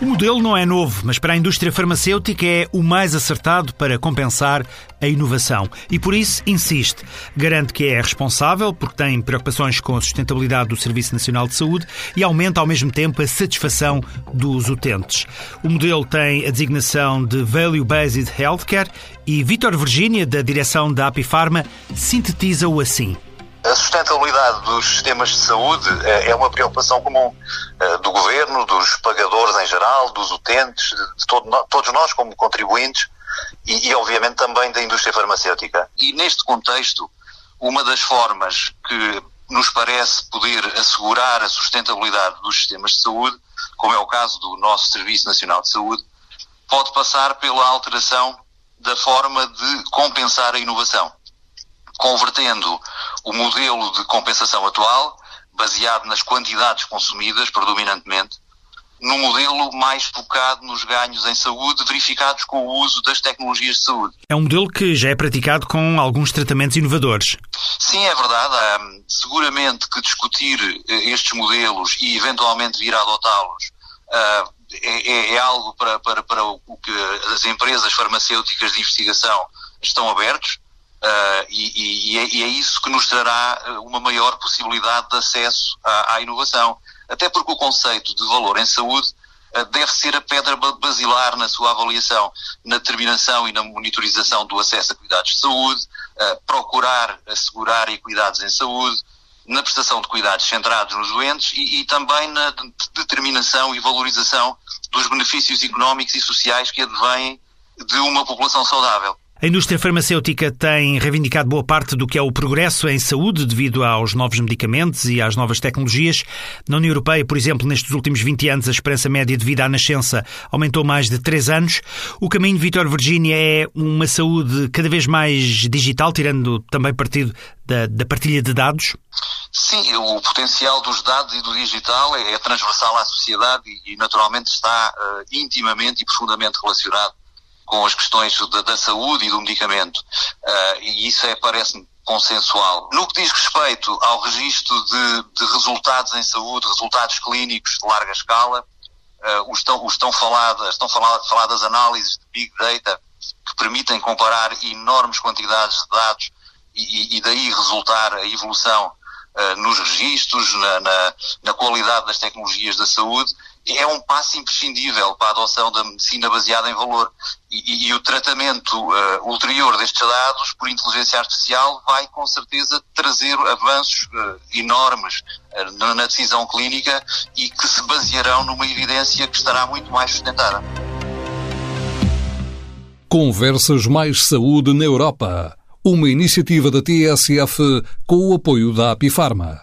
O modelo não é novo, mas para a indústria farmacêutica é o mais acertado para compensar a inovação e por isso insiste. Garante que é responsável porque tem preocupações com a sustentabilidade do Serviço Nacional de Saúde e aumenta ao mesmo tempo a satisfação dos utentes. O modelo tem a designação de Value Based Healthcare e Vitor Virginia, da direção da Apifarma, sintetiza-o assim. Sustentabilidade dos sistemas de saúde eh, é uma preocupação comum eh, do governo, dos pagadores em geral, dos utentes, de todos nós como contribuintes e, e, obviamente, também da indústria farmacêutica. E neste contexto, uma das formas que nos parece poder assegurar a sustentabilidade dos sistemas de saúde, como é o caso do nosso Serviço Nacional de Saúde, pode passar pela alteração da forma de compensar a inovação convertendo o modelo de compensação atual, baseado nas quantidades consumidas predominantemente, num modelo mais focado nos ganhos em saúde verificados com o uso das tecnologias de saúde. É um modelo que já é praticado com alguns tratamentos inovadores. Sim, é verdade. Há, seguramente que discutir eh, estes modelos e eventualmente vir a adotá-los uh, é, é, algo para, para, para o que as empresas farmacêuticas de investigação estão abertos. Uh, e, e, é, e, é, isso que nos trará ah, uma maior possibilidade de acesso à, à inovação. Até porque o conceito de valor em saúde uh, deve ser a pedra basilar na sua avaliação, na determinação e na monitorização do acesso a cuidados de saúde, uh, procurar assegurar equidades em saúde, na prestação de cuidados centrados nos doentes e, e também na determinação e valorização dos benefícios económicos e sociais que advêm de uma população saudável. A indústria farmacêutica tem reivindicado boa parte do que é o progresso em saúde devido aos novos medicamentos e às novas tecnologias. Na União Europeia, por exemplo, nestes últimos 20 anos, a esperança média de vida à nascença aumentou mais de 3 anos. O caminho de Vitor Virginia é uma saúde cada vez mais digital, tirando também partido da, da partilha de dados? Sim, o potencial dos dados e do digital é, é transversal à sociedade e, naturalmente está uh, intimamente e profundamente relacionado com as questões da, da saúde e do medicamento. Uh, e isso é, parece-me, consensual. No que diz respeito ao registro de, de, resultados em saúde, resultados clínicos de larga escala, uh, os estão, estão, faladas, estão faladas, faladas análises de Big Data que permitem comparar enormes quantidades de dados e, e daí resultar a evolução uh, nos registros, na, na, na qualidade das tecnologias da saúde é um passo imprescindível para a adoção da medicina baseada em valor. E, e o tratamento uh, ulterior destes dados por inteligência artificial vai com certeza trazer avanços uh, enormes uh, na decisão clínica e que se basearão numa evidência que estará muito mais sustentada. Conversas Mais Saúde na Europa. Uma iniciativa da TSF com o apoio da Apifarma.